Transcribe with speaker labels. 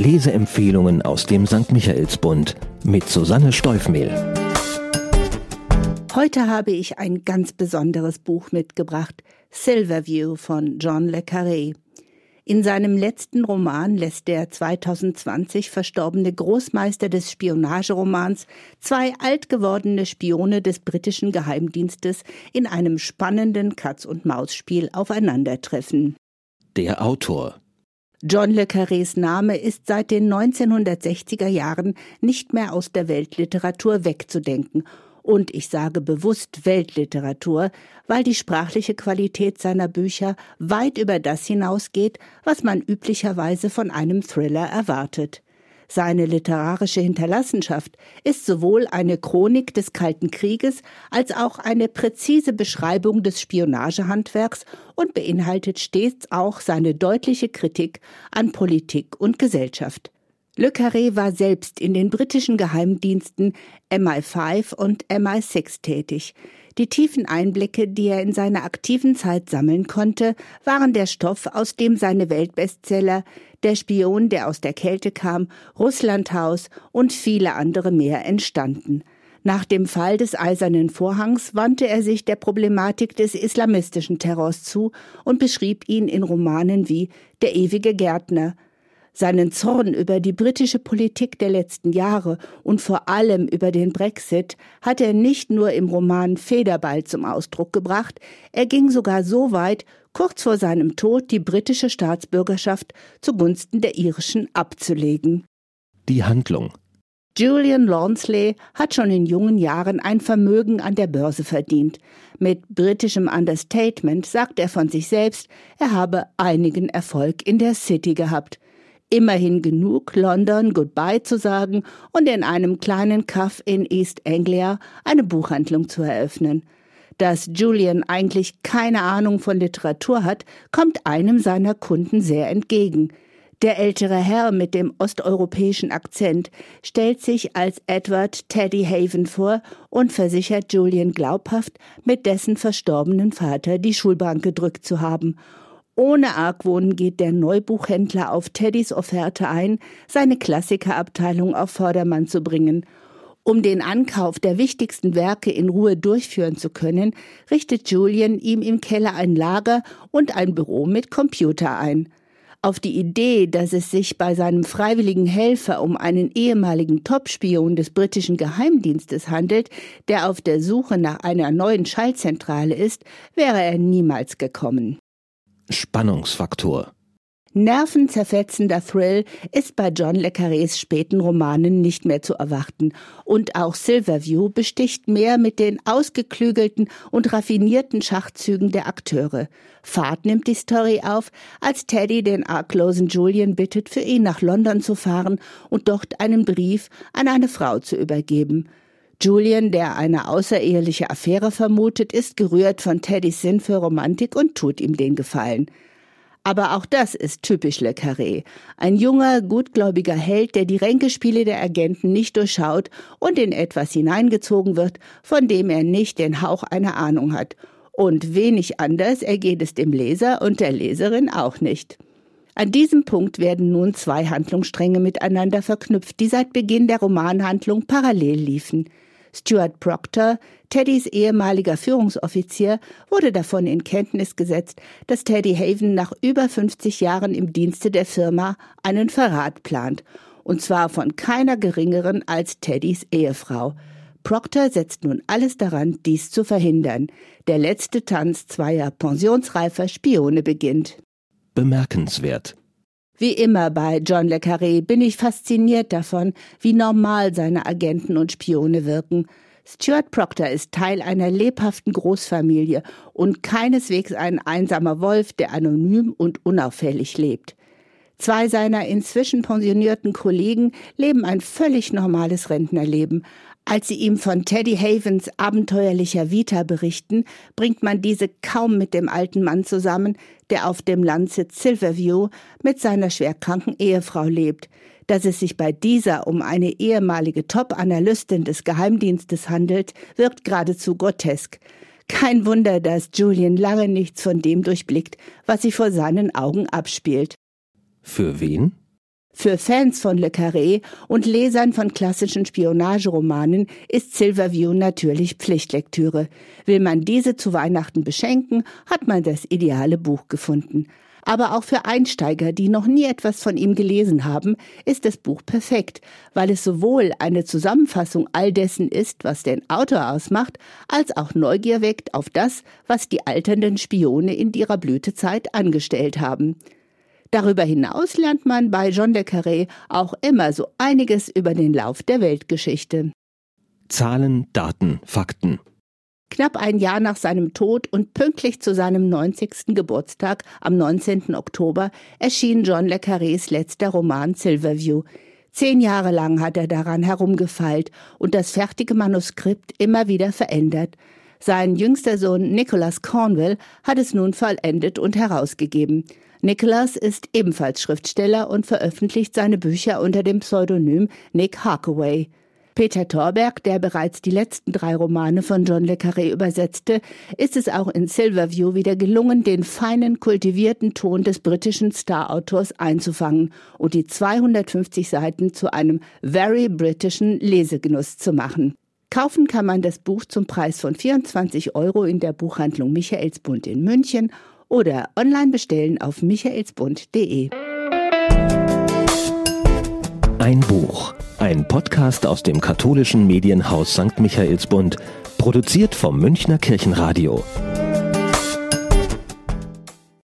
Speaker 1: Leseempfehlungen aus dem St. Michaelsbund mit Susanne Steufmehl.
Speaker 2: Heute habe ich ein ganz besonderes Buch mitgebracht, Silverview von John le Carré. In seinem letzten Roman lässt der 2020 verstorbene Großmeister des Spionageromans zwei alt gewordene Spione des britischen Geheimdienstes in einem spannenden Katz-und-Maus-Spiel aufeinandertreffen.
Speaker 1: Der Autor
Speaker 2: John le Carrés Name ist seit den 1960er Jahren nicht mehr aus der Weltliteratur wegzudenken und ich sage bewusst Weltliteratur, weil die sprachliche Qualität seiner Bücher weit über das hinausgeht, was man üblicherweise von einem Thriller erwartet. Seine literarische Hinterlassenschaft ist sowohl eine Chronik des Kalten Krieges als auch eine präzise Beschreibung des Spionagehandwerks und beinhaltet stets auch seine deutliche Kritik an Politik und Gesellschaft. Le Carré war selbst in den britischen Geheimdiensten MI5 und MI6 tätig. Die tiefen Einblicke, die er in seiner aktiven Zeit sammeln konnte, waren der Stoff, aus dem seine Weltbestseller Der Spion, der aus der Kälte kam, Russlandhaus und viele andere mehr entstanden. Nach dem Fall des Eisernen Vorhangs wandte er sich der Problematik des islamistischen Terrors zu und beschrieb ihn in Romanen wie Der ewige Gärtner, seinen Zorn über die britische Politik der letzten Jahre und vor allem über den Brexit hat er nicht nur im Roman Federball zum Ausdruck gebracht, er ging sogar so weit, kurz vor seinem Tod die britische Staatsbürgerschaft zugunsten der irischen abzulegen.
Speaker 1: Die Handlung
Speaker 2: Julian Launsley hat schon in jungen Jahren ein Vermögen an der Börse verdient. Mit britischem Understatement sagt er von sich selbst, er habe einigen Erfolg in der City gehabt immerhin genug, London Goodbye zu sagen und in einem kleinen Kaff in East Anglia eine Buchhandlung zu eröffnen. Dass Julian eigentlich keine Ahnung von Literatur hat, kommt einem seiner Kunden sehr entgegen. Der ältere Herr mit dem osteuropäischen Akzent stellt sich als Edward Teddy Haven vor und versichert Julian glaubhaft, mit dessen verstorbenen Vater die Schulbank gedrückt zu haben ohne Argwohn geht der Neubuchhändler auf Teddys Offerte ein, seine Klassikerabteilung auf Vordermann zu bringen. Um den Ankauf der wichtigsten Werke in Ruhe durchführen zu können, richtet Julian ihm im Keller ein Lager und ein Büro mit Computer ein. Auf die Idee, dass es sich bei seinem freiwilligen Helfer um einen ehemaligen Topspion des britischen Geheimdienstes handelt, der auf der Suche nach einer neuen Schallzentrale ist, wäre er niemals gekommen.
Speaker 1: Spannungsfaktor.
Speaker 2: Nervenzerfetzender Thrill ist bei John le Carrés späten Romanen nicht mehr zu erwarten. Und auch Silverview besticht mehr mit den ausgeklügelten und raffinierten Schachzügen der Akteure. Fahrt nimmt die Story auf, als Teddy den arglosen Julian bittet, für ihn nach London zu fahren und dort einen Brief an eine Frau zu übergeben. Julian, der eine außereheliche Affäre vermutet, ist gerührt von Teddys Sinn für Romantik und tut ihm den Gefallen. Aber auch das ist typisch Le Carré. Ein junger, gutgläubiger Held, der die Ränkespiele der Agenten nicht durchschaut und in etwas hineingezogen wird, von dem er nicht den Hauch einer Ahnung hat. Und wenig anders ergeht es dem Leser und der Leserin auch nicht. An diesem Punkt werden nun zwei Handlungsstränge miteinander verknüpft, die seit Beginn der Romanhandlung parallel liefen. Stuart Proctor, Teddys ehemaliger Führungsoffizier, wurde davon in Kenntnis gesetzt, dass Teddy Haven nach über 50 Jahren im Dienste der Firma einen Verrat plant, und zwar von keiner geringeren als Teddys Ehefrau. Proctor setzt nun alles daran, dies zu verhindern. Der letzte Tanz zweier pensionsreifer Spione beginnt.
Speaker 1: Bemerkenswert.
Speaker 2: Wie immer bei John le Carré bin ich fasziniert davon, wie normal seine Agenten und Spione wirken. Stuart Proctor ist Teil einer lebhaften Großfamilie und keineswegs ein einsamer Wolf, der anonym und unauffällig lebt. Zwei seiner inzwischen pensionierten Kollegen leben ein völlig normales Rentnerleben, als sie ihm von Teddy Havens abenteuerlicher Vita berichten, bringt man diese kaum mit dem alten Mann zusammen, der auf dem Landsitz Silverview mit seiner schwerkranken Ehefrau lebt. Dass es sich bei dieser um eine ehemalige Top-Analystin des Geheimdienstes handelt, wirkt geradezu grotesk. Kein Wunder, dass Julian lange nichts von dem durchblickt, was sich vor seinen Augen abspielt.
Speaker 1: Für wen?
Speaker 2: Für Fans von Le Carré und Lesern von klassischen Spionageromanen ist Silverview natürlich Pflichtlektüre. Will man diese zu Weihnachten beschenken, hat man das ideale Buch gefunden. Aber auch für Einsteiger, die noch nie etwas von ihm gelesen haben, ist das Buch perfekt, weil es sowohl eine Zusammenfassung all dessen ist, was den Autor ausmacht, als auch Neugier weckt auf das, was die alternden Spione in ihrer Blütezeit angestellt haben. Darüber hinaus lernt man bei John le Carré auch immer so einiges über den Lauf der Weltgeschichte.
Speaker 1: Zahlen, Daten, Fakten.
Speaker 2: Knapp ein Jahr nach seinem Tod und pünktlich zu seinem 90. Geburtstag am 19. Oktober erschien John le Carrés letzter Roman Silverview. Zehn Jahre lang hat er daran herumgefeilt und das fertige Manuskript immer wieder verändert. Sein jüngster Sohn Nicholas Cornwell hat es nun vollendet und herausgegeben. Nicholas ist ebenfalls Schriftsteller und veröffentlicht seine Bücher unter dem Pseudonym Nick Harkaway. Peter Thorberg, der bereits die letzten drei Romane von John le Carré übersetzte, ist es auch in Silverview wieder gelungen, den feinen, kultivierten Ton des britischen Star-Autors einzufangen und die 250 Seiten zu einem very britischen Lesegenuss zu machen. Kaufen kann man das Buch zum Preis von 24 Euro in der Buchhandlung Michaelsbund in München oder online bestellen auf michaelsbund.de.
Speaker 1: Ein Buch. Ein Podcast aus dem katholischen Medienhaus St. Michaelsbund, produziert vom Münchner Kirchenradio.